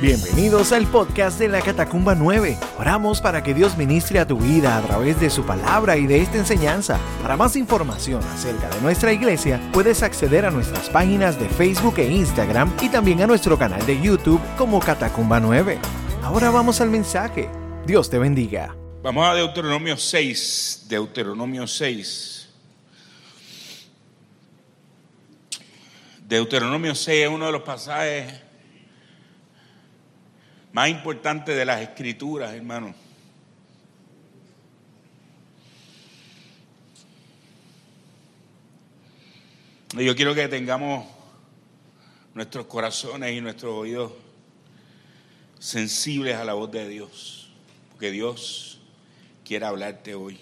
Bienvenidos al podcast de la Catacumba 9. Oramos para que Dios ministre a tu vida a través de su palabra y de esta enseñanza. Para más información acerca de nuestra iglesia, puedes acceder a nuestras páginas de Facebook e Instagram y también a nuestro canal de YouTube como Catacumba 9. Ahora vamos al mensaje. Dios te bendiga. Vamos a Deuteronomio 6. Deuteronomio 6. Deuteronomio 6 es uno de los pasajes más importante de las escrituras, hermano. Yo quiero que tengamos nuestros corazones y nuestros oídos sensibles a la voz de Dios, porque Dios quiere hablarte hoy.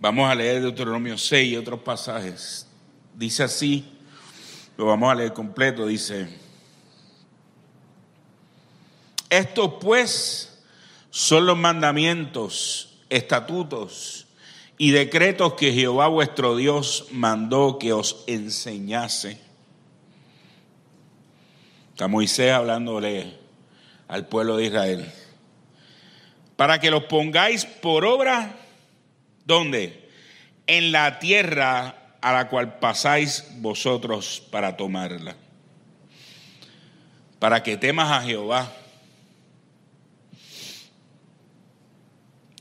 Vamos a leer Deuteronomio 6 y otros pasajes. Dice así, lo vamos a leer completo, dice, estos pues son los mandamientos, estatutos y decretos que Jehová vuestro Dios mandó que os enseñase. Está Moisés hablándole al pueblo de Israel. Para que los pongáis por obra, ¿dónde? En la tierra a la cual pasáis vosotros para tomarla. Para que temas a Jehová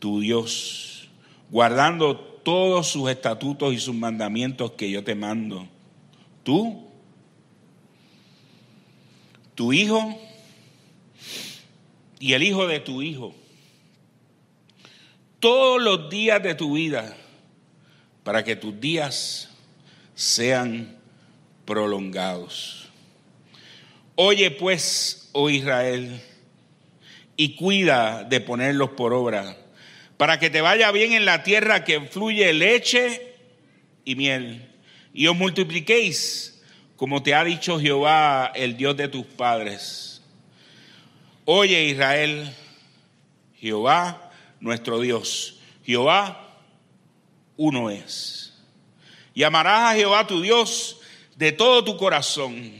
tu Dios, guardando todos sus estatutos y sus mandamientos que yo te mando. Tú, tu hijo y el hijo de tu hijo, todos los días de tu vida, para que tus días sean prolongados. Oye pues, oh Israel, y cuida de ponerlos por obra para que te vaya bien en la tierra que fluye leche y miel, y os multipliquéis, como te ha dicho Jehová, el Dios de tus padres. Oye Israel, Jehová nuestro Dios, Jehová uno es. Y amarás a Jehová tu Dios de todo tu corazón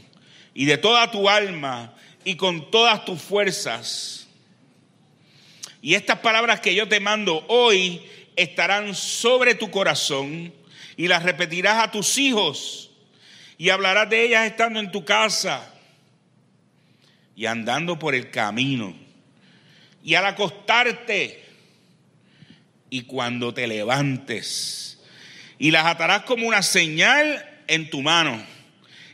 y de toda tu alma y con todas tus fuerzas y estas palabras que yo te mando hoy estarán sobre tu corazón y las repetirás a tus hijos y hablarás de ellas estando en tu casa y andando por el camino. Y al acostarte y cuando te levantes y las atarás como una señal en tu mano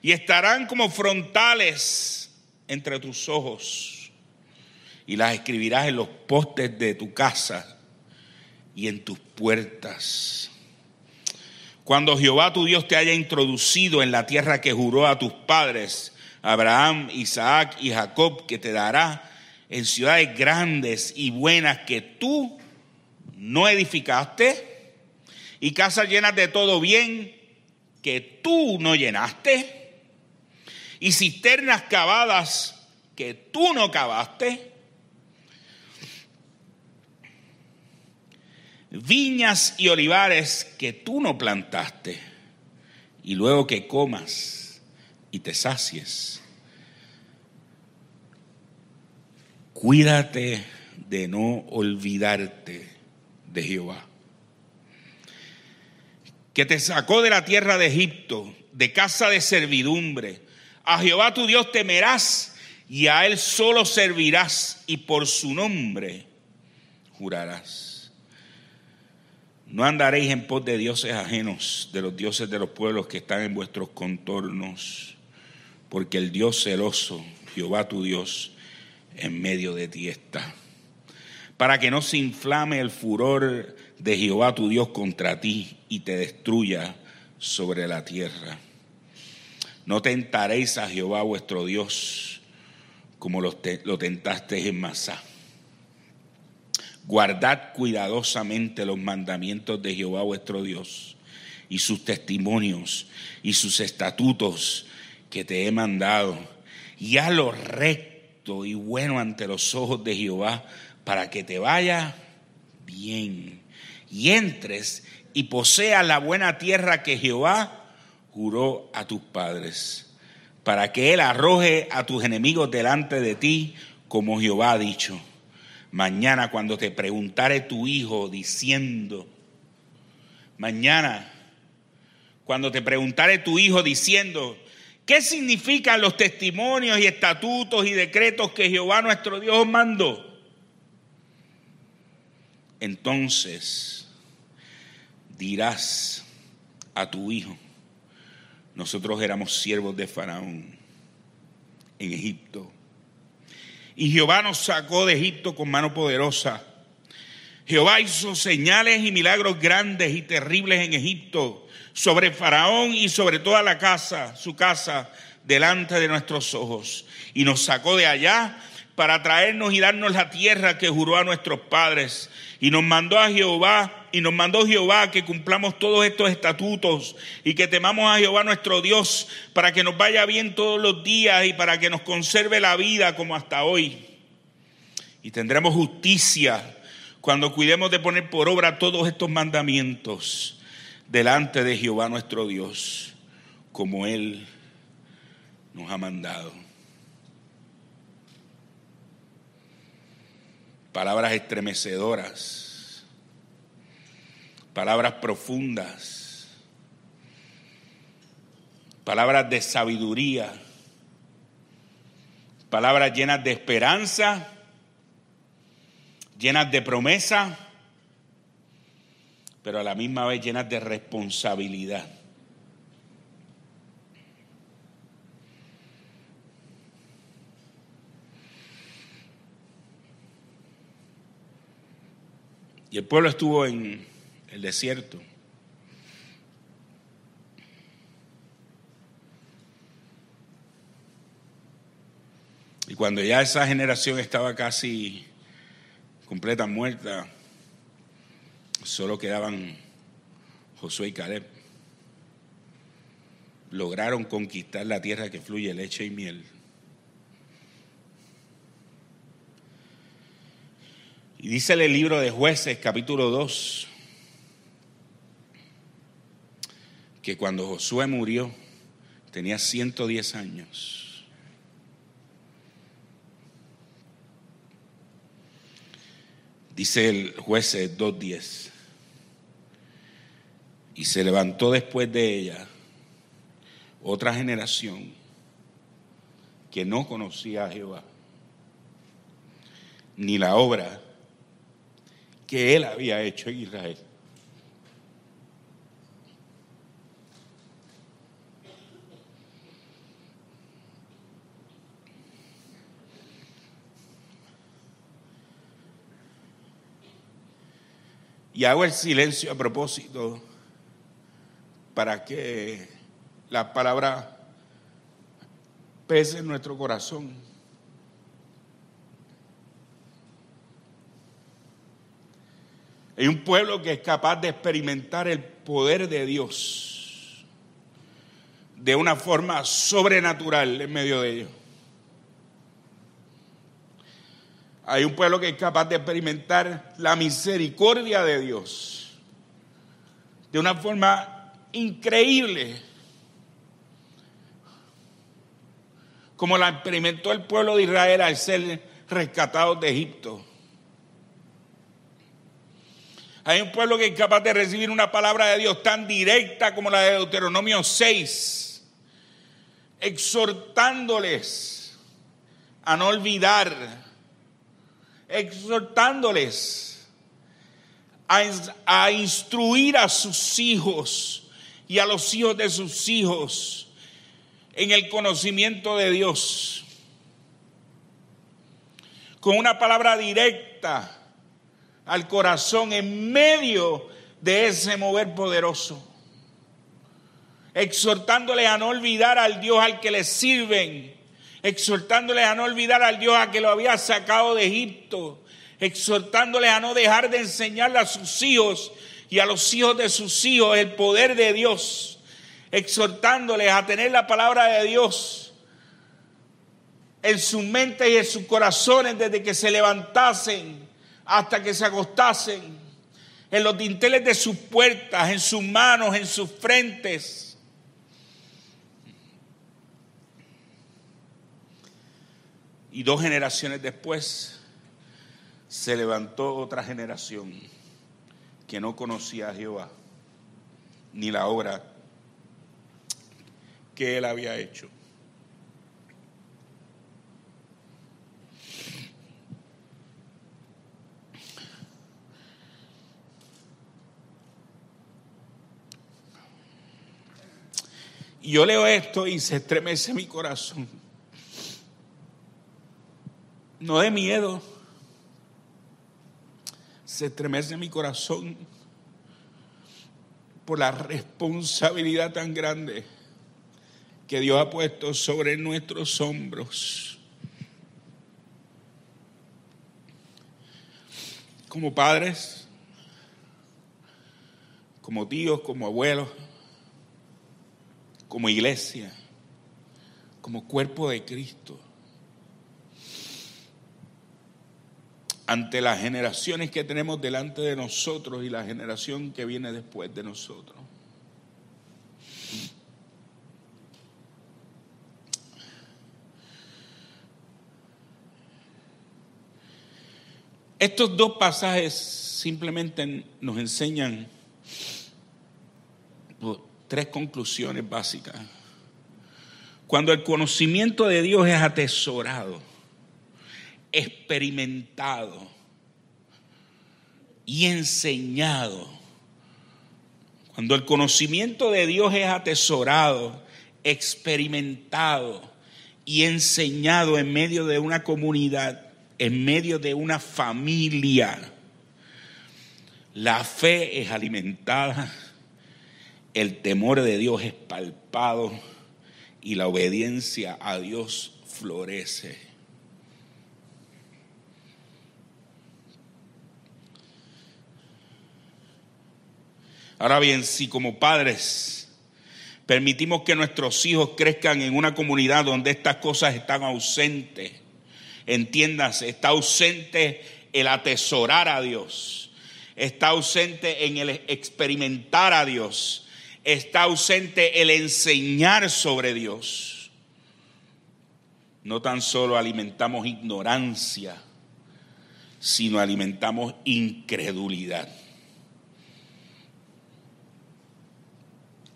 y estarán como frontales entre tus ojos y las escribirás en los postes de tu casa y en tus puertas. Cuando Jehová tu Dios te haya introducido en la tierra que juró a tus padres, Abraham, Isaac y Jacob, que te dará en ciudades grandes y buenas que tú no edificaste, y casas llenas de todo bien que tú no llenaste, y cisternas cavadas que tú no cavaste, viñas y olivares que tú no plantaste, y luego que comas y te sacies. Cuídate de no olvidarte de Jehová, que te sacó de la tierra de Egipto, de casa de servidumbre. A Jehová tu Dios temerás y a Él solo servirás y por su nombre jurarás. No andaréis en pos de dioses ajenos, de los dioses de los pueblos que están en vuestros contornos, porque el Dios celoso, Jehová tu Dios, en medio de ti está. Para que no se inflame el furor de Jehová tu Dios contra ti y te destruya sobre la tierra. No tentaréis a Jehová vuestro Dios como lo, tentasteis en Masá Guardad cuidadosamente los mandamientos de Jehová vuestro Dios y sus testimonios y sus estatutos que te he mandado. Y haz lo recto y bueno ante los ojos de Jehová para que te vaya bien y entres y poseas la buena tierra que Jehová juró a tus padres para que Él arroje a tus enemigos delante de ti, como Jehová ha dicho. Mañana cuando te preguntare tu hijo diciendo, mañana cuando te preguntare tu hijo diciendo, ¿qué significan los testimonios y estatutos y decretos que Jehová nuestro Dios mandó? Entonces dirás a tu hijo, nosotros éramos siervos de Faraón en Egipto. Y Jehová nos sacó de Egipto con mano poderosa. Jehová hizo señales y milagros grandes y terribles en Egipto sobre Faraón y sobre toda la casa, su casa, delante de nuestros ojos. Y nos sacó de allá para traernos y darnos la tierra que juró a nuestros padres. Y nos mandó a Jehová, y nos mandó Jehová que cumplamos todos estos estatutos y que temamos a Jehová nuestro Dios para que nos vaya bien todos los días y para que nos conserve la vida como hasta hoy. Y tendremos justicia cuando cuidemos de poner por obra todos estos mandamientos delante de Jehová nuestro Dios, como Él nos ha mandado. Palabras estremecedoras, palabras profundas, palabras de sabiduría, palabras llenas de esperanza, llenas de promesa pero a la misma vez llenas de responsabilidad. Y el pueblo estuvo en desierto. Y cuando ya esa generación estaba casi completa muerta, Solo quedaban Josué y Caleb. Lograron conquistar la tierra que fluye leche y miel. Y dice el libro de jueces capítulo 2 que cuando Josué murió tenía 110 años. Dice el jueces 2.10 y se levantó después de ella otra generación que no conocía a Jehová, ni la obra que él había hecho en Israel. Y hago el silencio a propósito para que la palabra pese en nuestro corazón. Hay un pueblo que es capaz de experimentar el poder de Dios de una forma sobrenatural en medio de ellos. Hay un pueblo que es capaz de experimentar la misericordia de Dios de una forma increíble, como la experimentó el pueblo de Israel al ser rescatados de Egipto. Hay un pueblo que es capaz de recibir una palabra de Dios tan directa como la de Deuteronomio 6, exhortándoles a no olvidar, exhortándoles a, a instruir a sus hijos y a los hijos de sus hijos en el conocimiento de Dios. Con una palabra directa al corazón en medio de ese mover poderoso. Exhortándoles a no olvidar al Dios al que les sirven. Exhortándoles a no olvidar al Dios a que lo había sacado de Egipto. Exhortándoles a no dejar de enseñarle a sus hijos y a los hijos de sus hijos el poder de Dios, exhortándoles a tener la palabra de Dios en su mente y en sus corazones desde que se levantasen hasta que se acostasen, en los dinteles de sus puertas, en sus manos, en sus frentes. Y dos generaciones después se levantó otra generación que no conocía a Jehová ni la obra que él había hecho. Y yo leo esto y se estremece mi corazón. No de miedo, se estremece mi corazón por la responsabilidad tan grande que Dios ha puesto sobre nuestros hombros. Como padres, como tíos, como abuelos, como iglesia, como cuerpo de Cristo. Ante las generaciones que tenemos delante de nosotros y la generación que viene después de nosotros. Estos dos pasajes simplemente nos enseñan tres conclusiones básicas. Cuando el conocimiento de Dios es atesorado, experimentado y enseñado. Cuando el conocimiento de Dios es atesorado, experimentado y enseñado en medio de una comunidad, en medio de una familia, la fe es alimentada, el temor de Dios es palpado y la obediencia a Dios florece. Ahora bien, si como padres permitimos que nuestros hijos crezcan en una comunidad donde estas cosas están ausentes, entiéndase, está ausente el atesorar a Dios, está ausente en el experimentar a Dios, está ausente el enseñar sobre Dios. No tan solo alimentamos ignorancia, sino alimentamos incredulidad.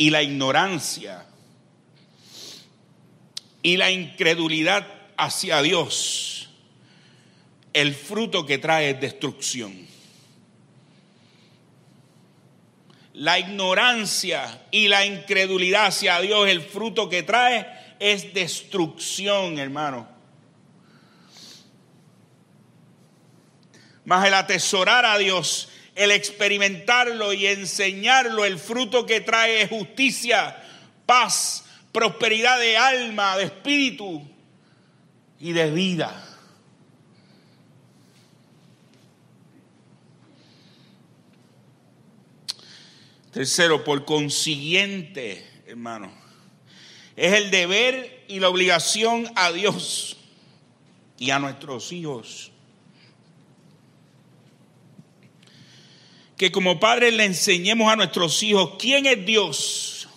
Y la ignorancia y la incredulidad hacia Dios, el fruto que trae es destrucción. La ignorancia y la incredulidad hacia Dios, el fruto que trae es destrucción, hermano. Mas el atesorar a Dios el experimentarlo y enseñarlo, el fruto que trae justicia, paz, prosperidad de alma, de espíritu y de vida. Tercero, por consiguiente, hermano, es el deber y la obligación a Dios y a nuestros hijos que como padres le enseñemos a nuestros hijos quién es Dios,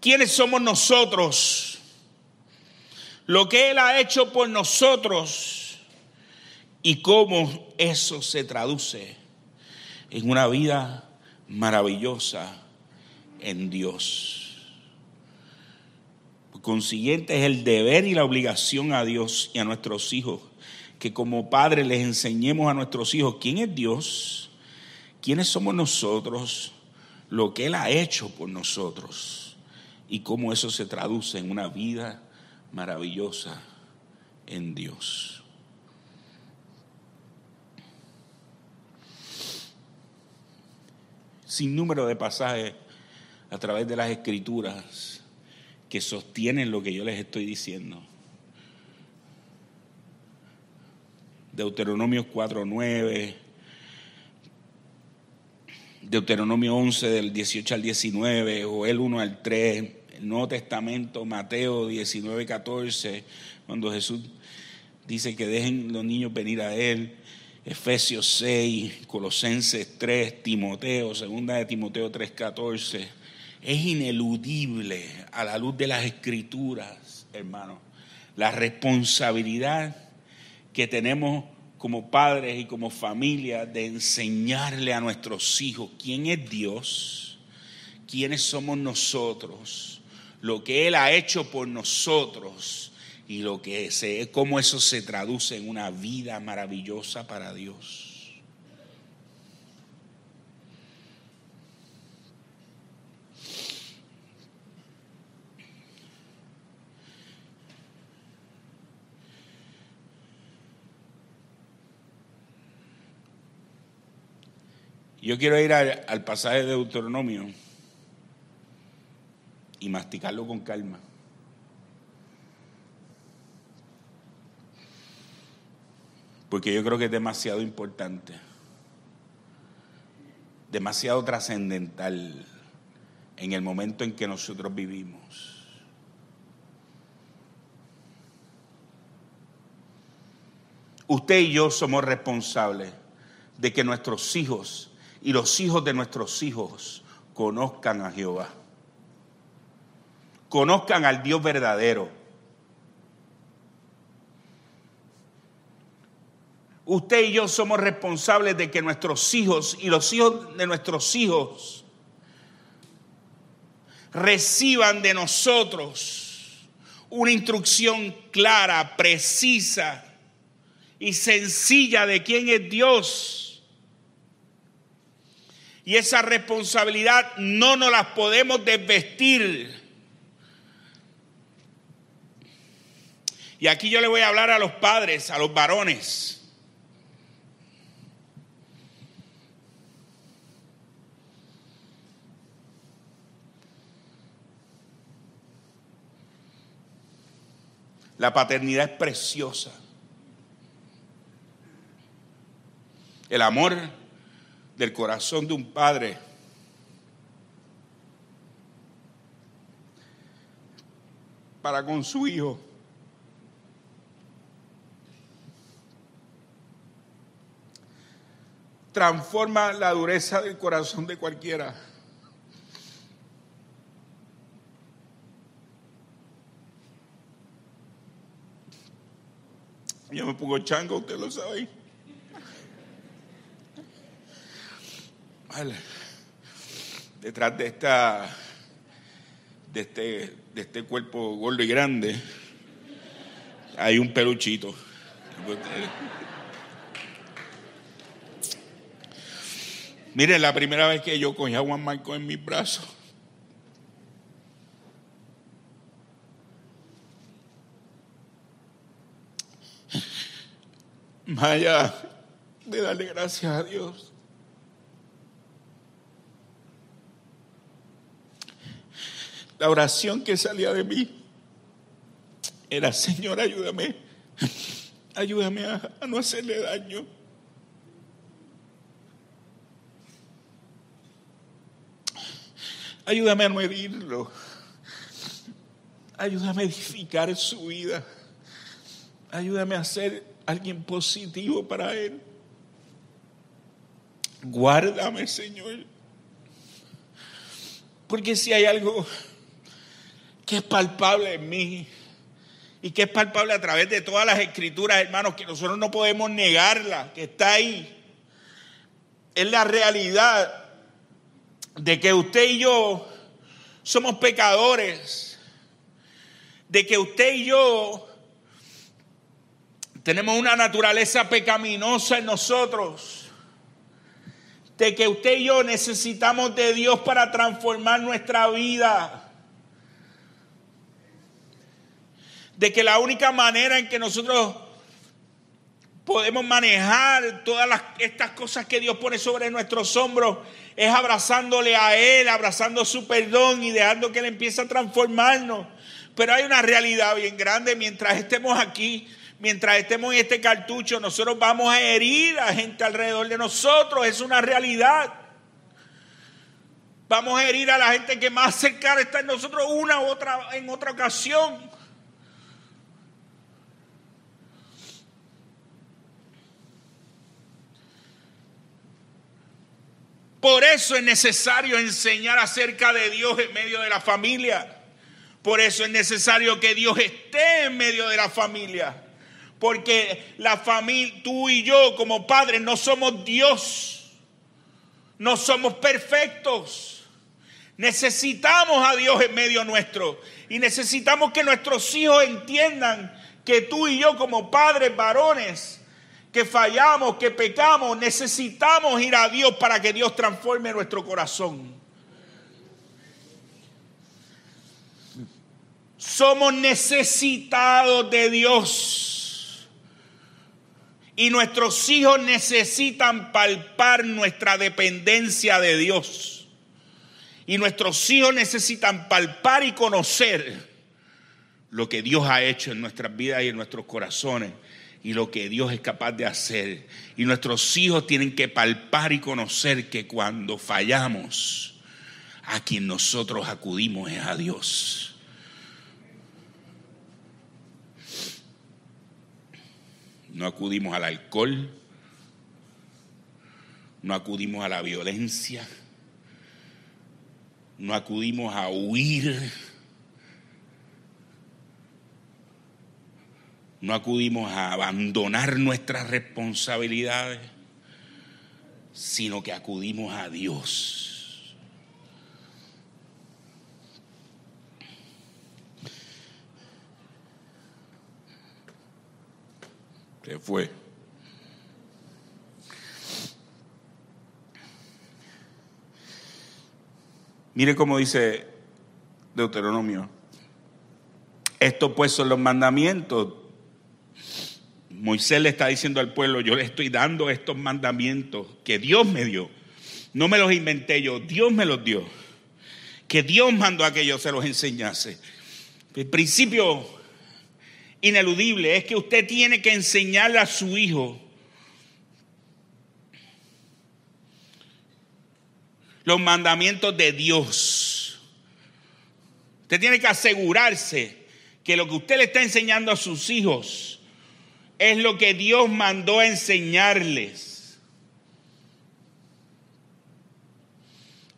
quiénes somos nosotros, lo que Él ha hecho por nosotros y cómo eso se traduce en una vida maravillosa en Dios. Por consiguiente es el deber y la obligación a Dios y a nuestros hijos que como padres les enseñemos a nuestros hijos quién es Dios, quiénes somos nosotros, lo que Él ha hecho por nosotros y cómo eso se traduce en una vida maravillosa en Dios. Sin número de pasajes a través de las escrituras que sostienen lo que yo les estoy diciendo. Deuteronomio 4.9, Deuteronomio 11 del 18 al 19, Joel 1 al 3, el Nuevo Testamento, Mateo 19, 14, cuando Jesús dice que dejen los niños venir a Él, Efesios 6, Colosenses 3, Timoteo, segunda de Timoteo 3, 14, es ineludible a la luz de las escrituras, hermanos la responsabilidad que tenemos como padres y como familia de enseñarle a nuestros hijos quién es Dios, quiénes somos nosotros, lo que Él ha hecho por nosotros y lo que se, cómo eso se traduce en una vida maravillosa para Dios. Yo quiero ir al, pasaje de Deuteronomio y masticarlo con calma. Porque yo creo que es demasiado importante, demasiado trascendental en el momento en que nosotros vivimos. Usted y yo somos responsables de que nuestros hijos y los hijos de nuestros hijos conozcan a Jehová. Conozcan al Dios verdadero. Usted y yo somos responsables de que nuestros hijos y los hijos de nuestros hijos reciban de nosotros una instrucción clara, precisa y sencilla de quién es Dios y esa responsabilidad no nos las podemos desvestir. Y aquí yo le voy a hablar a los padres, a los varones. La paternidad es preciosa. El amor del corazón de un padre. para con su hijo. Transforma la dureza del corazón de cualquiera. Yo me pongo chango, usted lo sabe. Detrás de esta de este, de este cuerpo gordo y grande hay un peluchito. Miren, la primera vez que yo cogía a Juan Marco en mis brazos, allá de darle gracias a Dios, La oración que salía de mí era, Señor, ayúdame, ayúdame a, no hacerle daño. Ayúdame a no herirlo. Ayúdame a edificar su vida. Ayúdame a ser alguien positivo para él. Guárdame, Señor. Porque si hay algo que es palpable en mí y que es palpable a través de todas las escrituras, hermanos, que nosotros no podemos negarla, que está ahí. Es la realidad de que usted y yo somos pecadores, de que usted y yo tenemos una naturaleza pecaminosa en nosotros, de que usted y yo necesitamos de Dios para transformar nuestra vida de que la única manera en que nosotros podemos manejar todas estas cosas que Dios pone sobre nuestros hombros es abrazándole a Él, abrazando su perdón y dejando que Él empiece a transformarnos. Pero hay una realidad bien grande mientras estemos aquí, mientras estemos en este cartucho, nosotros vamos a herir a gente alrededor de nosotros, es una realidad. Vamos a herir a la gente que más cercana está en nosotros una u otra en otra ocasión. Por eso es necesario enseñar acerca de Dios en medio de la familia. Por eso es necesario que Dios esté en medio de la familia. Porque la familia, tú y yo como padres no somos Dios. No somos perfectos. Necesitamos a Dios en medio nuestro. Y necesitamos que nuestros hijos entiendan que tú y yo como padres varones que fallamos, que pecamos, necesitamos ir a Dios para que Dios transforme nuestro corazón. Somos necesitados de Dios. Y nuestros hijos necesitan palpar nuestra dependencia de Dios. Y nuestros hijos necesitan palpar y conocer lo que Dios ha hecho en nuestras vidas y en nuestros corazones y lo que Dios es capaz de hacer. Y nuestros hijos tienen que palpar y conocer que cuando fallamos, a quien nosotros acudimos es a Dios. No acudimos al alcohol, no acudimos a la violencia, no acudimos a huir, no acudimos a abandonar nuestras responsabilidades, sino que acudimos a Dios. Se fue. Mire cómo dice Deuteronomio. Estos pues son los mandamientos. Moisés le está diciendo al pueblo, yo le estoy dando estos mandamientos que Dios me dio. No me los inventé yo, Dios me los dio. Que Dios mandó a que yo se los enseñase. El principio ineludible es que usted tiene que enseñarle a su hijo los mandamientos de Dios. Usted tiene que asegurarse que lo que usted le está enseñando a sus hijos es lo que Dios mandó a enseñarles.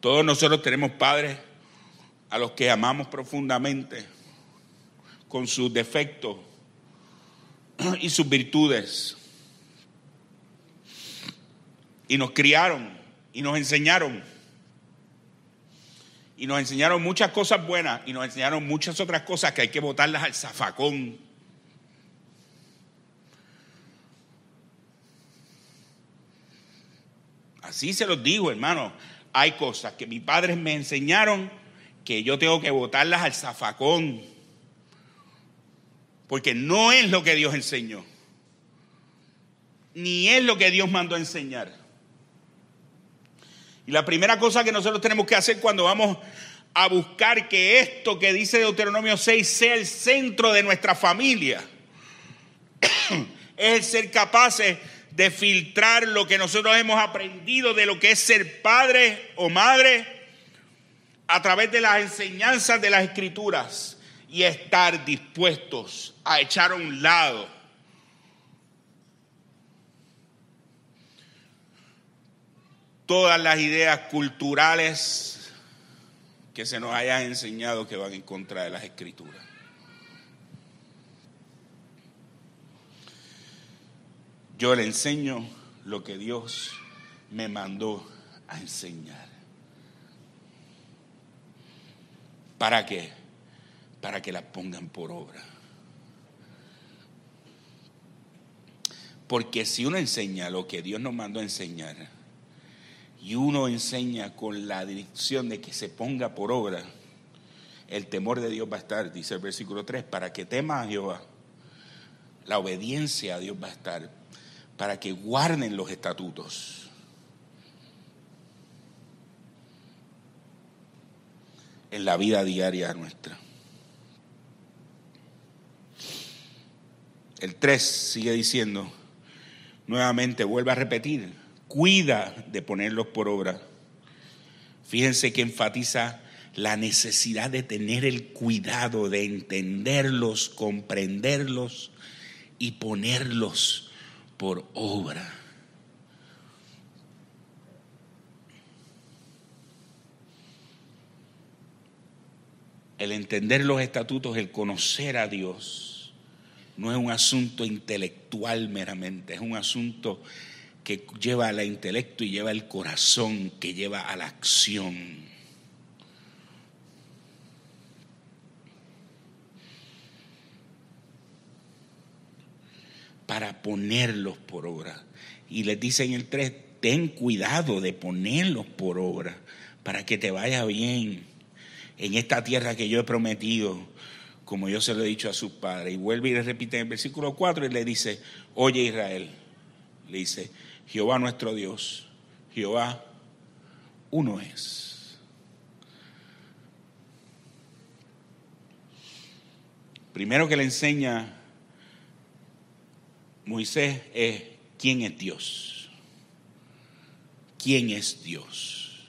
Todos nosotros tenemos padres a los que amamos profundamente con sus defectos y sus virtudes. Y nos criaron y nos enseñaron. Y nos enseñaron muchas cosas buenas y nos enseñaron muchas otras cosas que hay que botarlas al zafacón. Así se los digo, hermano. Hay cosas que mis padres me enseñaron que yo tengo que botarlas al zafacón porque no es lo que Dios enseñó, ni es lo que Dios mandó a enseñar. Y la primera cosa que nosotros tenemos que hacer cuando vamos a buscar que esto que dice Deuteronomio 6 sea el centro de nuestra familia, es el ser capaces de filtrar lo que nosotros hemos aprendido de lo que es ser padre o madre a través de las enseñanzas de las escrituras y estar dispuestos a echar a un lado todas las ideas culturales que se nos hayan enseñado que van en contra de las escrituras. Yo le enseño lo que Dios me mandó a enseñar. ¿Para qué? para que la pongan por obra. Porque si uno enseña lo que Dios nos mandó a enseñar y uno enseña con la dirección de que se ponga por obra, el temor de Dios va a estar, dice el versículo 3, para que tema a Jehová. La obediencia a Dios va a estar para que guarden los estatutos. en la vida diaria nuestra. El 3 sigue diciendo, nuevamente vuelve a repetir, cuida de ponerlos por obra. Fíjense que enfatiza la necesidad de tener el cuidado de entenderlos, comprenderlos y ponerlos por obra. el entender los estatutos, el conocer a Dios, no es un asunto intelectual meramente, es un asunto que lleva al intelecto y lleva al corazón, que lleva a la acción. Para ponerlos por obra. Y les dice en el 3, ten cuidado de ponerlos por obra para que te vaya bien en esta tierra que yo he prometido, como yo se lo he dicho a sus padres. Y vuelve y le repite en el versículo 4 y le dice, oye Israel, le dice, Jehová nuestro Dios, Jehová uno es. Primero que le enseña Moisés es quién es Dios. ¿Quién es Dios?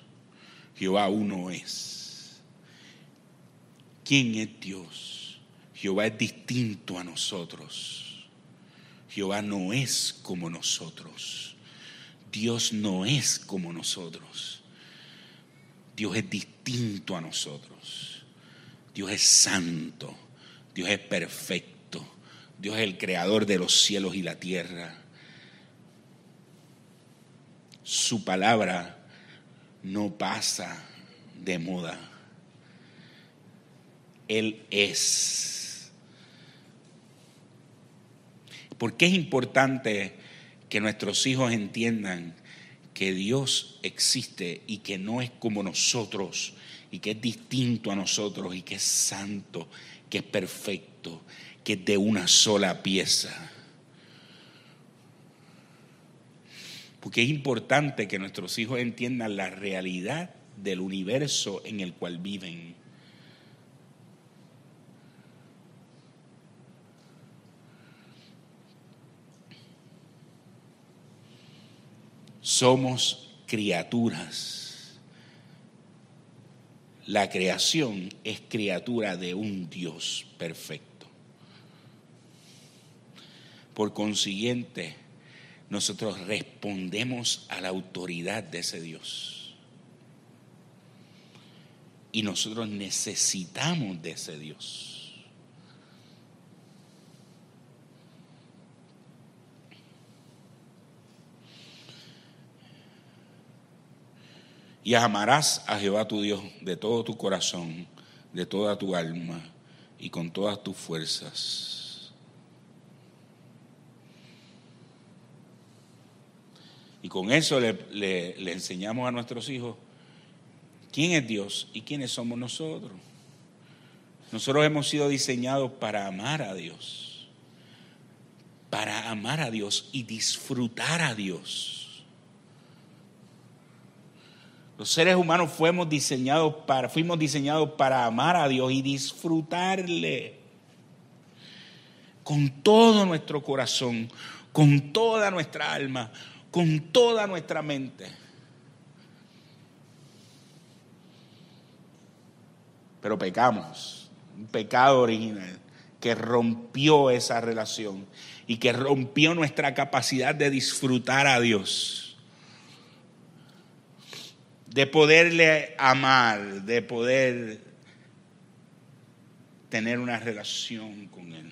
Jehová uno es. ¿Quién es Dios? Jehová es distinto a nosotros. Jehová no es como nosotros. Dios no es como nosotros. Dios es distinto a nosotros. Dios es santo. Dios es perfecto. Dios es el creador de los cielos y la tierra. Su palabra no pasa de moda. Él es. ¿Por qué es importante que nuestros hijos entiendan que Dios existe y que no es como nosotros y que es distinto a nosotros y que es santo, que es perfecto, que es de una sola pieza. Porque es importante que nuestros hijos entiendan la realidad del universo en el cual viven. Somos criaturas. La creación es criatura de un Dios perfecto. Por consiguiente, nosotros respondemos a la autoridad de ese Dios. Y nosotros necesitamos de ese Dios. Y amarás a Jehová tu Dios de todo tu corazón, de toda tu alma y con todas tus fuerzas. Con eso le, le, enseñamos a nuestros hijos quién es Dios y quiénes somos nosotros. Nosotros hemos sido diseñados para amar a Dios, para amar a Dios y disfrutar a Dios. Los seres humanos fuimos diseñados para, fuimos diseñados para amar a Dios y disfrutarle con todo nuestro corazón, con toda nuestra alma, con toda nuestra mente. Pero pecamos, un pecado original que rompió esa relación y que rompió nuestra capacidad de disfrutar a Dios de poderle amar, de poder tener una relación con Él.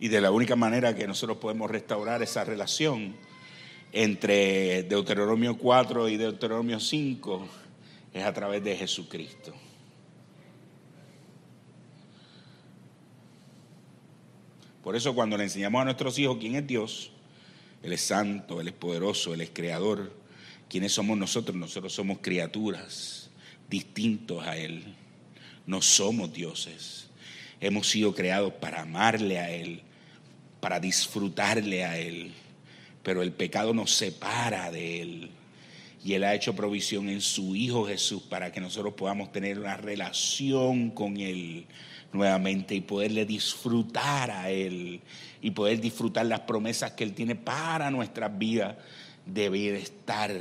Y de la única manera que nosotros podemos restaurar esa relación entre Deuteronomio 4 y Deuteronomio 5 es a través de Jesucristo. Por eso cuando le enseñamos a nuestros hijos quién es Dios, él es santo, Él es poderoso, Él es creador. ¿Quiénes somos nosotros? Nosotros somos criaturas distintos a Él. No somos dioses. Hemos sido creados para amarle a Él, para disfrutarle a Él. Pero el pecado nos separa de Él. Y Él ha hecho provisión en su Hijo Jesús para que nosotros podamos tener una relación con Él nuevamente y poderle disfrutar a Él y poder disfrutar las promesas que Él tiene para nuestras vidas de bienestar.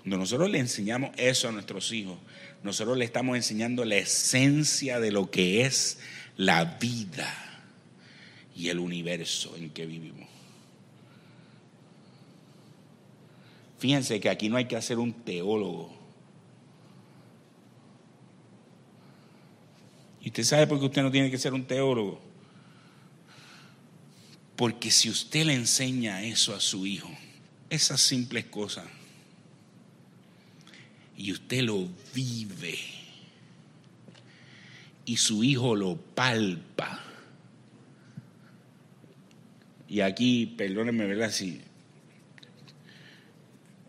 Cuando nosotros le enseñamos eso a nuestros hijos, nosotros le estamos enseñando la esencia de lo que es la vida y el universo en que vivimos. Fíjense que aquí no hay que hacer un teólogo. ¿Y usted sabe por qué usted no tiene que ser un teólogo? Porque si usted le enseña eso a su hijo, esas simples cosas, y usted lo vive, y su hijo lo palpa, y aquí, perdónenme, ¿verdad? Si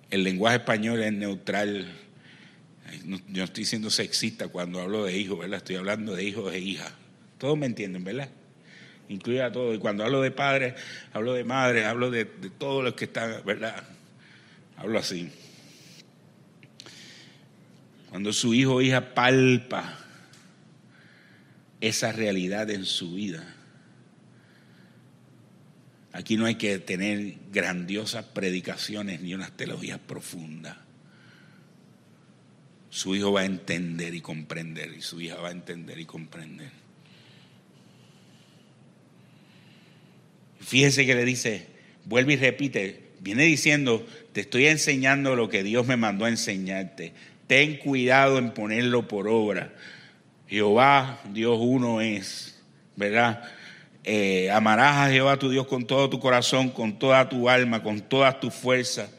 el lenguaje español es neutral, yo no estoy siendo sexista cuando hablo de hijos, ¿verdad? Estoy hablando de hijos e hijas. Todos me entienden, ¿verdad? Incluye a todos. Y cuando hablo de padres, hablo de madres, hablo de, de todos los que están, ¿verdad? Hablo así. Cuando su hijo o hija palpa esa realidad en su vida, aquí no hay que tener grandiosas predicaciones ni unas teologías profundas su hijo va a entender y comprender y su hija va a entender y comprender. Fíjese que le dice, vuelve y repite, viene diciendo, te estoy enseñando lo que Dios me mandó a enseñarte. Ten cuidado en ponerlo por obra. Jehová, Dios uno es, ¿verdad? Eh, amarás a Jehová tu Dios con todo tu corazón, con toda tu alma, con todas tus fuerzas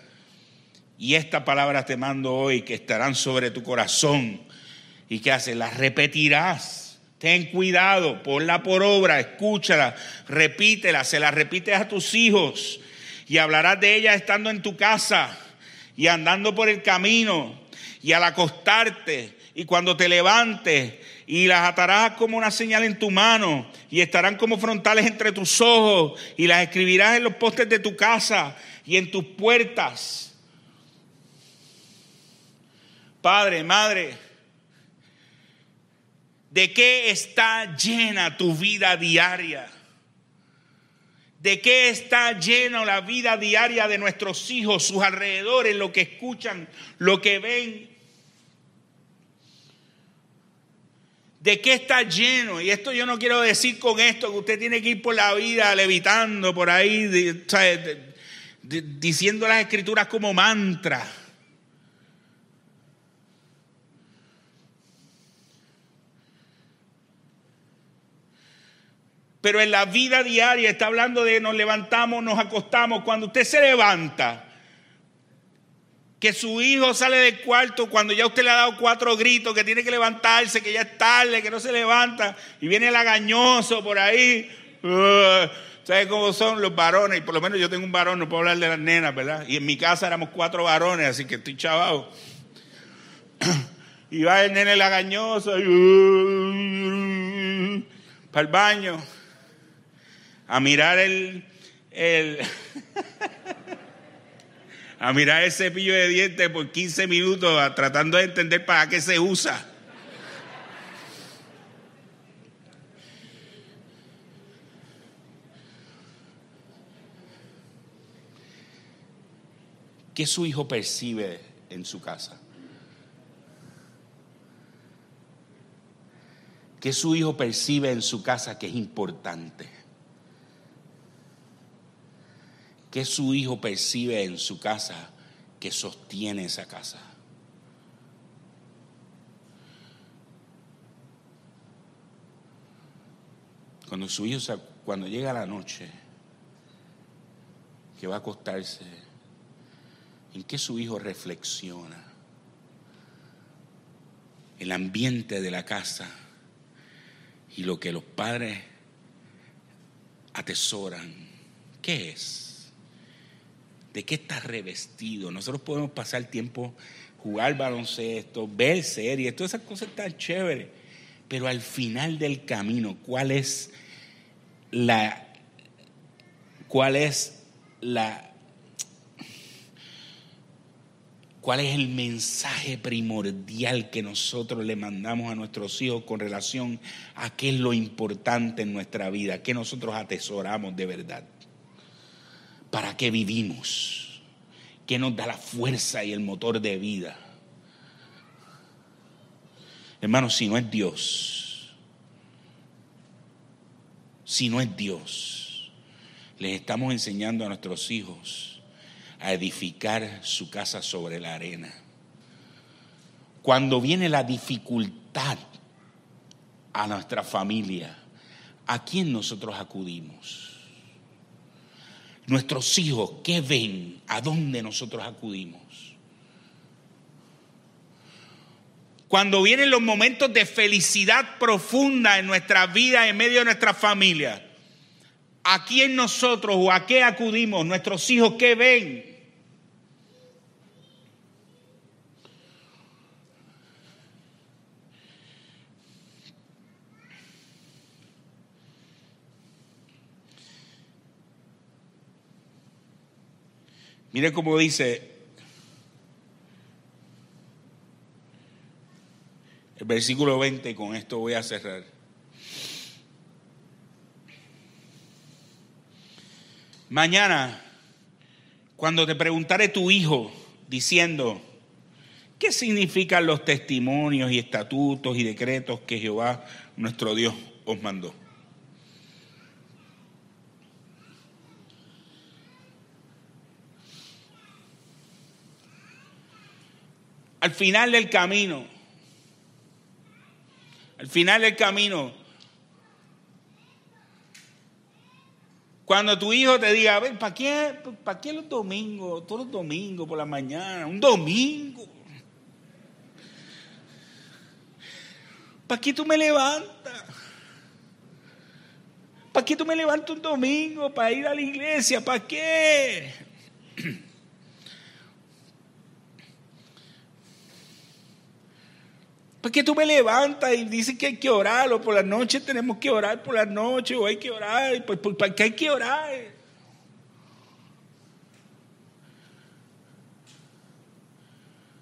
y esta palabra te mando hoy que estarán sobre tu corazón. ¿Y qué haces? Las repetirás. Ten cuidado, ponla por obra, escúchala, repítela, se la repites a tus hijos y hablarás de ella estando en tu casa y andando por el camino y al acostarte y cuando te levantes y las atarás como una señal en tu mano y estarán como frontales entre tus ojos y las escribirás en los postes de tu casa y en tus puertas Padre, madre, ¿de qué está llena tu vida diaria? ¿De qué está llena la vida diaria de nuestros hijos, sus alrededores, lo que escuchan, lo que ven? ¿De qué está lleno? Y esto yo no quiero decir con esto que usted tiene que ir por la vida levitando por ahí, diciendo las escrituras como mantra. pero en la vida diaria está hablando de nos levantamos, nos acostamos. Cuando usted se levanta, que su hijo sale del cuarto cuando ya usted le ha dado cuatro gritos, que tiene que levantarse, que ya es tarde, que no se levanta, y viene el agañoso por ahí. Uh, ¿Sabe cómo son los varones? Y por lo menos yo tengo un varón, no puedo hablar de las nenas, ¿verdad? Y en mi casa éramos cuatro varones, así que estoy chavado. Y va el nene lagañoso y, uh, para el baño a mirar el, a mirar el cepillo de dientes por 15 minutos tratando de entender para qué se usa. ¿Qué su hijo percibe en su casa? ¿Qué su hijo percibe en su casa que es importante? ¿Qué su hijo percibe en su casa que sostiene esa casa? Cuando su hijo, cuando llega la noche, que va a acostarse, ¿en qué su hijo reflexiona? El ambiente de la casa y lo que los padres atesoran, ¿qué es? ¿De qué está revestido? Nosotros podemos pasar tiempo, jugar baloncesto, ver series, todas esas cosas están chéveres. Pero al final del camino, ¿cuál es la. cuál es la. ¿Cuál es el mensaje primordial que nosotros le mandamos a nuestros hijos con relación a qué es lo importante en nuestra vida, qué nosotros atesoramos de verdad? ¿Para qué vivimos? ¿Qué nos da la fuerza y el motor de vida? Hermanos, si no es Dios, si no es Dios, les estamos enseñando a nuestros hijos a edificar su casa sobre la arena. Cuando viene la dificultad a nuestra familia, ¿a quién nosotros acudimos? Nuestros hijos, ¿qué ven? ¿A dónde nosotros acudimos? Cuando vienen los momentos de felicidad profunda en nuestra vida, en medio de nuestra familia, ¿a quién nosotros o a qué acudimos? Nuestros hijos, ¿qué ven? Mire cómo dice el versículo 20, con esto voy a cerrar. Mañana, cuando te preguntare tu hijo diciendo, ¿qué significan los testimonios y estatutos y decretos que Jehová nuestro Dios os mandó? Al final del camino, al final del camino, cuando tu hijo te diga, ¿para qué, ¿para qué los domingos? Todos los domingos por la mañana, un domingo. ¿Para qué tú me levantas? ¿Para qué tú me levantas un domingo para ir a la iglesia? ¿Para qué? ¿Por qué tú me levantas y dices que hay que orar? O por la noche tenemos que orar por la noche, o hay que orar. Pues, ¿Para qué hay que orar?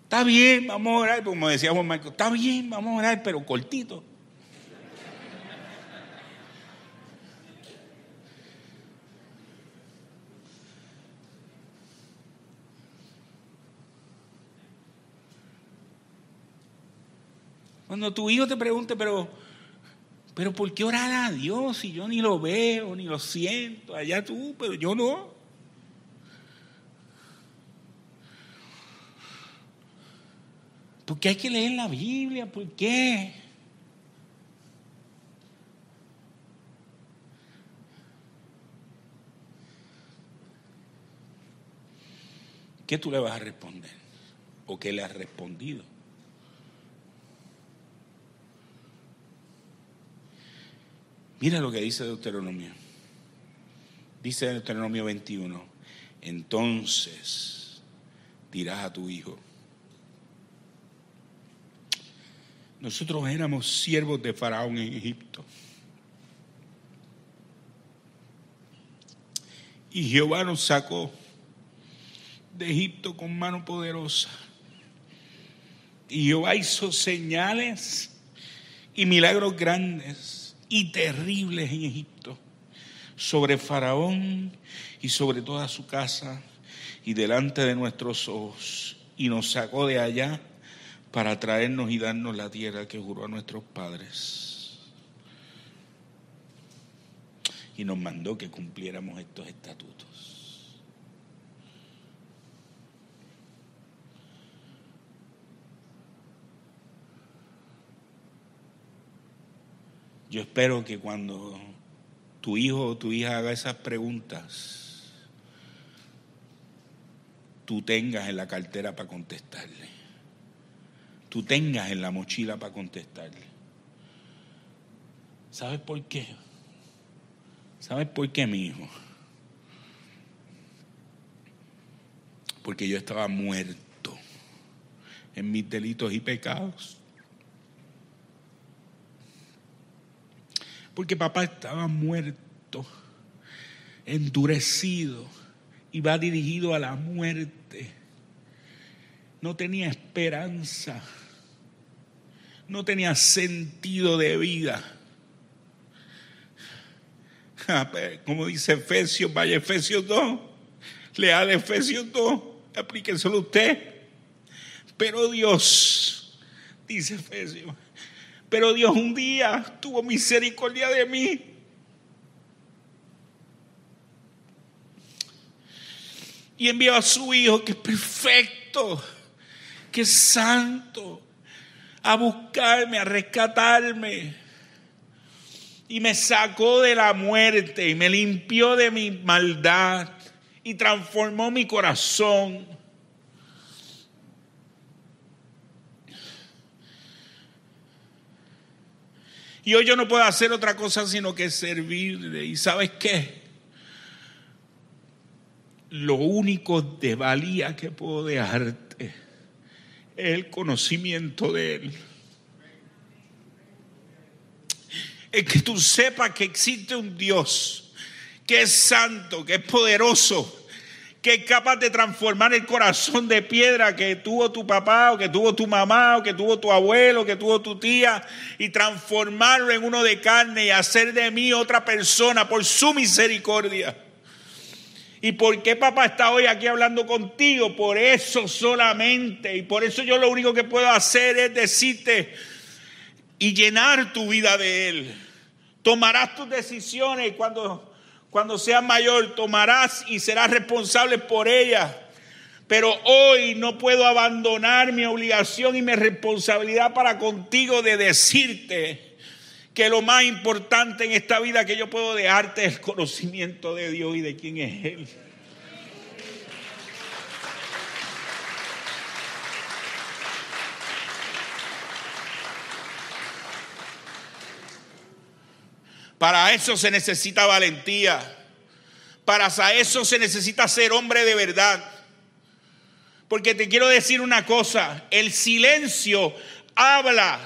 Está bien, vamos a orar, como decía Juan Marco, está bien, vamos a orar, pero cortito. Cuando tu hijo te pregunte, pero, pero ¿por qué orar a Dios si yo ni lo veo, ni lo siento? Allá tú, pero yo no. ¿Por qué hay que leer la Biblia? ¿Por qué? ¿Qué tú le vas a responder? ¿O qué le has respondido? Mira lo que dice Deuteronomio. Dice Deuteronomio 21, entonces dirás a tu hijo, nosotros éramos siervos de Faraón en Egipto. Y Jehová nos sacó de Egipto con mano poderosa. Y Jehová hizo señales y milagros grandes y terribles en Egipto, sobre Faraón y sobre toda su casa y delante de nuestros ojos, y nos sacó de allá para traernos y darnos la tierra que juró a nuestros padres. Y nos mandó que cumpliéramos estos estatutos. Yo espero que cuando tu hijo o tu hija haga esas preguntas, tú tengas en la cartera para contestarle. Tú tengas en la mochila para contestarle. ¿Sabes por qué? ¿Sabes por qué, mi hijo? Porque yo estaba muerto en mis delitos y pecados. Porque papá estaba muerto, endurecido, iba dirigido a la muerte. No tenía esperanza, no tenía sentido de vida. Ah, pues, como dice Efesios, vaya Efesios 2, lea Efesios 2, aplíquenselo usted. Pero Dios, dice Efesios, pero Dios un día tuvo misericordia de mí. y envió a su Hijo que es perfecto, que es santo, a buscarme, a rescatarme. Y me sacó de la muerte y me limpió de mi maldad y transformó mi corazón. Y hoy yo no puedo hacer otra cosa sino que servirle. ¿Y sabes qué? Lo único de valía que puedo dejarte es el conocimiento de Él. Es que tú sepas que existe un Dios que es santo, que es poderoso, que es capaz de transformar el corazón de piedra que tuvo tu papá o que tuvo tu mamá o que tuvo tu abuelo que tuvo tu tía y transformarlo en uno de carne y hacer de mí otra persona por su misericordia. ¿Y por qué papá está hoy aquí hablando contigo? Por eso solamente. Y por eso yo lo único que puedo hacer es decirte y llenar tu vida de Él. Tomarás tus decisiones cuando cuando seas mayor, tomarás y serás responsable por ella. Pero hoy no puedo abandonar mi obligación y mi responsabilidad para contigo de decirte que lo más importante en esta vida que yo puedo dejarte es el conocimiento de Dios y de quién es Él. Para eso se necesita valentía. Para eso se necesita ser hombre de verdad. Porque te quiero decir una cosa, el silencio habla.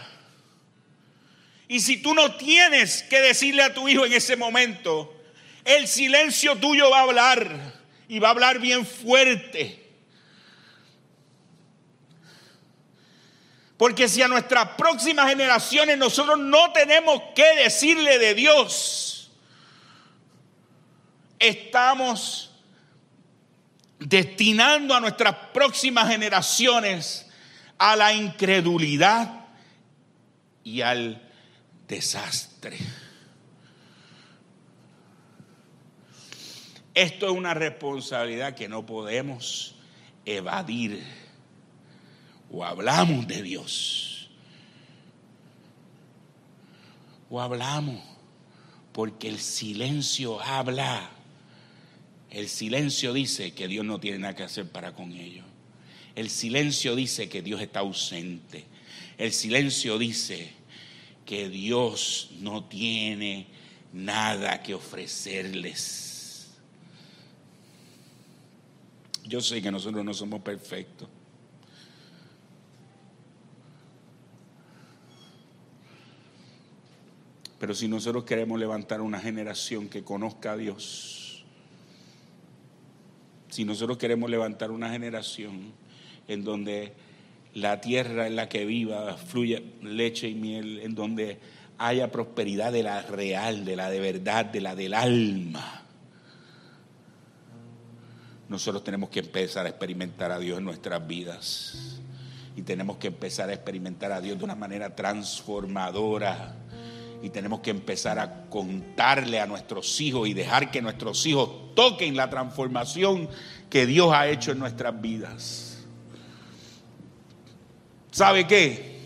Y si tú no tienes que decirle a tu hijo en ese momento, el silencio tuyo va a hablar y va a hablar bien fuerte. Porque si a nuestras próximas generaciones nosotros no tenemos que decirle de Dios, estamos destinando a nuestras próximas generaciones a la incredulidad y al desastre. Esto es una responsabilidad que no podemos evadir o hablamos de Dios, o hablamos, porque el silencio habla. El silencio dice que Dios no tiene nada que hacer para con ellos. El silencio dice que Dios está ausente. El silencio dice que Dios no tiene nada que ofrecerles. Yo sé que nosotros no somos perfectos. Pero si nosotros queremos levantar una generación que conozca a Dios, si nosotros queremos levantar una generación en donde la tierra en la que viva fluya leche y miel, en donde haya prosperidad de la real, de la de verdad, de la del alma, nosotros tenemos que empezar a experimentar a Dios en nuestras vidas. Y tenemos que empezar a experimentar a Dios de una manera transformadora y tenemos que empezar a contarle a nuestros hijos y dejar que nuestros hijos toquen la transformación que Dios ha hecho en nuestras vidas. ¿Sabe qué?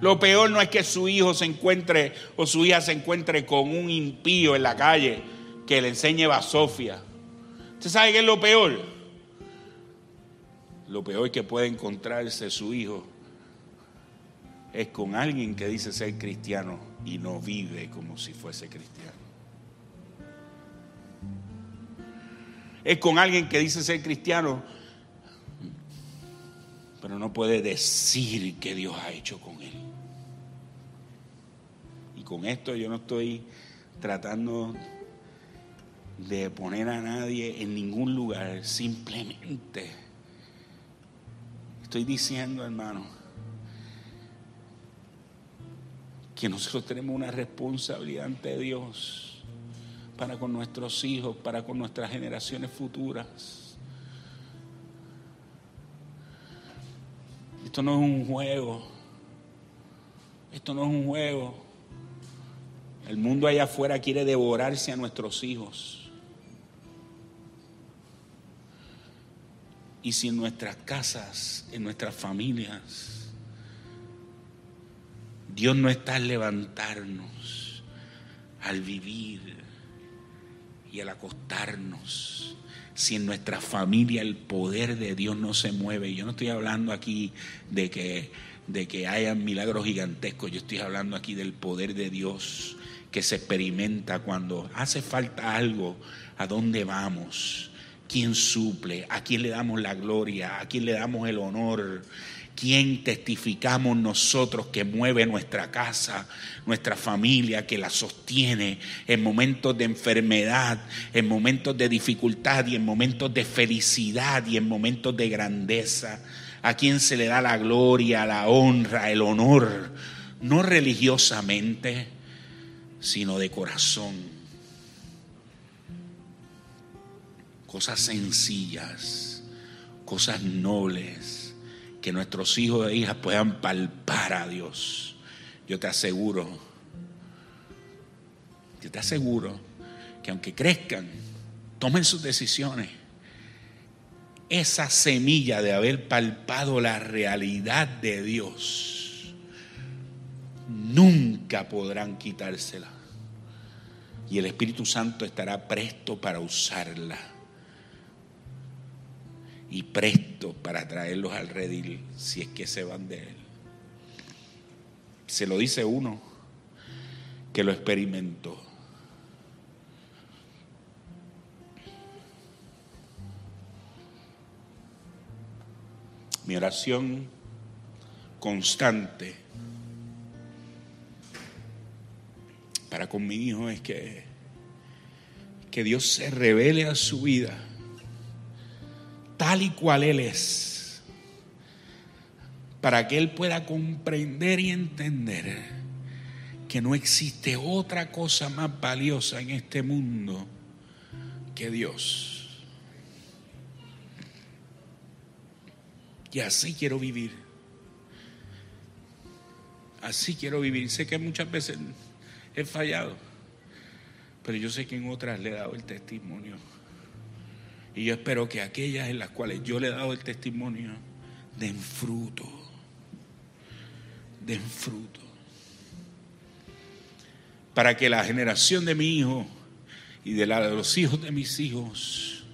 Lo peor no es que su hijo se encuentre o su hija se encuentre con un impío en la calle que le enseñe basofia. ¿Usted sabe qué es lo peor? Lo peor es que puede encontrarse su hijo es con alguien que dice ser cristiano y no vive como si fuese cristiano. Es con alguien que dice ser cristiano, pero no puede decir que Dios ha hecho con él. Y con esto yo no estoy tratando de poner a nadie en ningún lugar, simplemente estoy diciendo, hermano, que nosotros tenemos una responsabilidad ante Dios para con nuestros hijos, para con nuestras generaciones futuras. Esto no es un juego. Esto no es un juego. El mundo allá afuera quiere devorarse a nuestros hijos. Y si en nuestras casas, en nuestras familias, Dios no está al levantarnos, al vivir y al acostarnos, si en nuestra familia el poder de Dios no se mueve, yo no estoy hablando aquí de que, de que haya milagros gigantescos, yo estoy hablando aquí del poder de Dios que se experimenta cuando hace falta algo, a dónde vamos, quién suple, a quién le damos la gloria, a quién le damos el honor, quién testificamos nosotros que mueve nuestra casa, nuestra familia, que la sostiene en momentos de enfermedad, en momentos de dificultad y en momentos de felicidad y en momentos de grandeza. A quién se le da la gloria, la honra, el honor, no religiosamente, sino de corazón cosas sencillas, cosas nobles, que nuestros hijos e hijas puedan palpar a Dios. Yo te aseguro, yo te aseguro que aunque crezcan, tomen sus decisiones, esa semilla de haber palpado la realidad de Dios, nunca podrán quitársela. Y el Espíritu Santo estará presto para usarla y presto para traerlos al redil si es que se van de él. Se lo dice uno que lo experimentó. Mi oración constante para con mi hijo es que, que Dios se revele a su vida tal y cual Él es, para que Él pueda comprender y entender que no existe otra cosa más valiosa en este mundo que Dios. Y así quiero vivir. Así quiero vivir. Sé que muchas veces he fallado, pero yo sé que en otras le he dado el testimonio. Y yo espero que aquellas en las cuales yo le he dado el testimonio den fruto. Den fruto. Para que la generación de mi hijo y de la de los hijos de mis hijos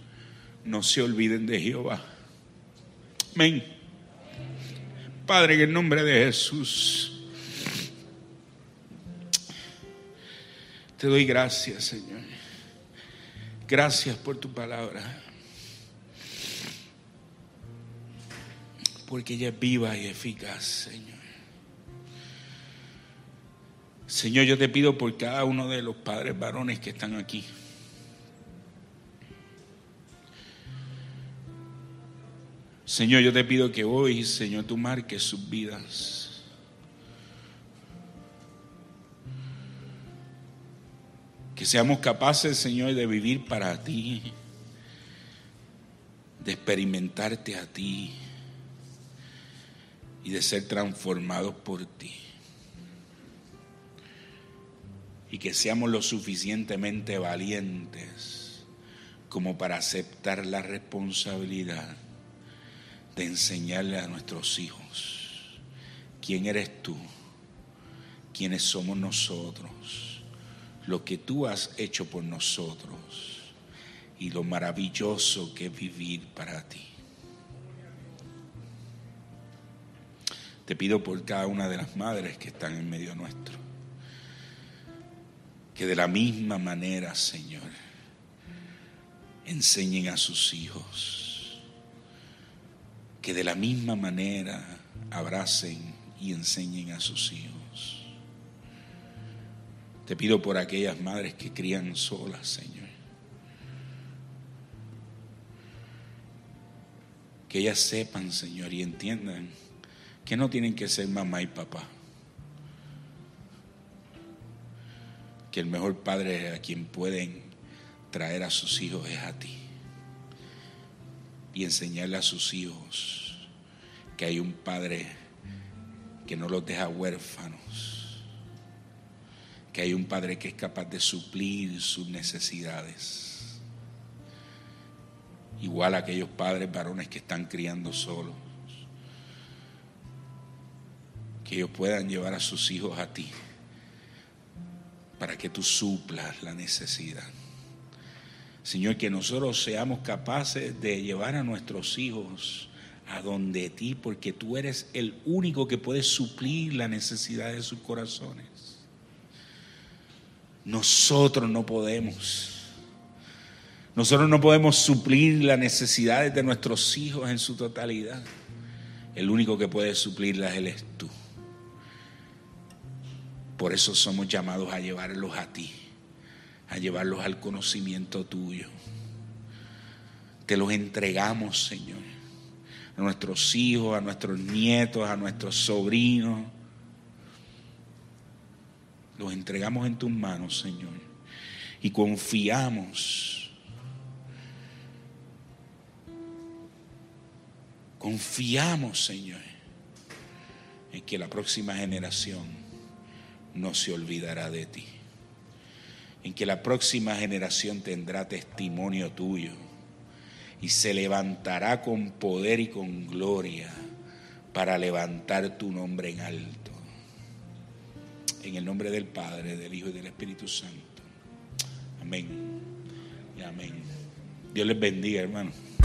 no se olviden de Jehová. Amén. Padre, en el nombre de Jesús, te doy gracias, Señor. Gracias por tu palabra. Porque ella es viva y eficaz, Señor. Señor, yo te pido por cada uno de los padres varones que están aquí. Señor, yo te pido que hoy, Señor, tú marques sus vidas. Que seamos capaces, Señor, de vivir para ti, de experimentarte a ti y de ser transformados por ti. Y que seamos lo suficientemente valientes como para aceptar la responsabilidad de enseñarle a nuestros hijos quién eres tú, quiénes somos nosotros, lo que tú has hecho por nosotros y lo maravilloso que es vivir para ti. Te pido por cada una de las madres que están en medio nuestro. Que de la misma manera, Señor, enseñen a sus hijos. Que de la misma manera abracen y enseñen a sus hijos. Te pido por aquellas madres que crían solas, Señor. Que ellas sepan, Señor, y entiendan que no tienen que ser mamá y papá. Que el mejor padre a quien pueden traer a sus hijos es a ti. Y enseñarle a sus hijos que hay un padre que no los deja huérfanos. Que hay un padre que es capaz de suplir sus necesidades. igual a aquellos padres varones que están criando solos. Que ellos puedan llevar a sus hijos a ti para que tú suplas la necesidad. Señor, que nosotros seamos capaces de llevar a nuestros hijos a donde ti, porque tú eres el único que puede suplir la necesidad de sus corazones. Nosotros no podemos. Nosotros no podemos suplir las necesidades de nuestros hijos en su totalidad. El único que puede suplirlas Él es tú. Por eso somos llamados a llevarlos a ti, a llevarlos al conocimiento tuyo. Te los entregamos, Señor, a nuestros hijos, a nuestros nietos, a nuestros sobrinos. Los entregamos en tus manos, Señor, y confiamos Confiamos, Señor, en que la próxima generación no se olvidará de ti. En que la próxima generación tendrá testimonio tuyo y se levantará con poder y con gloria para levantar tu nombre en alto. En el nombre del Padre, del Hijo y del Espíritu Santo. Amén. Y amén. Dios les bendiga, hermano.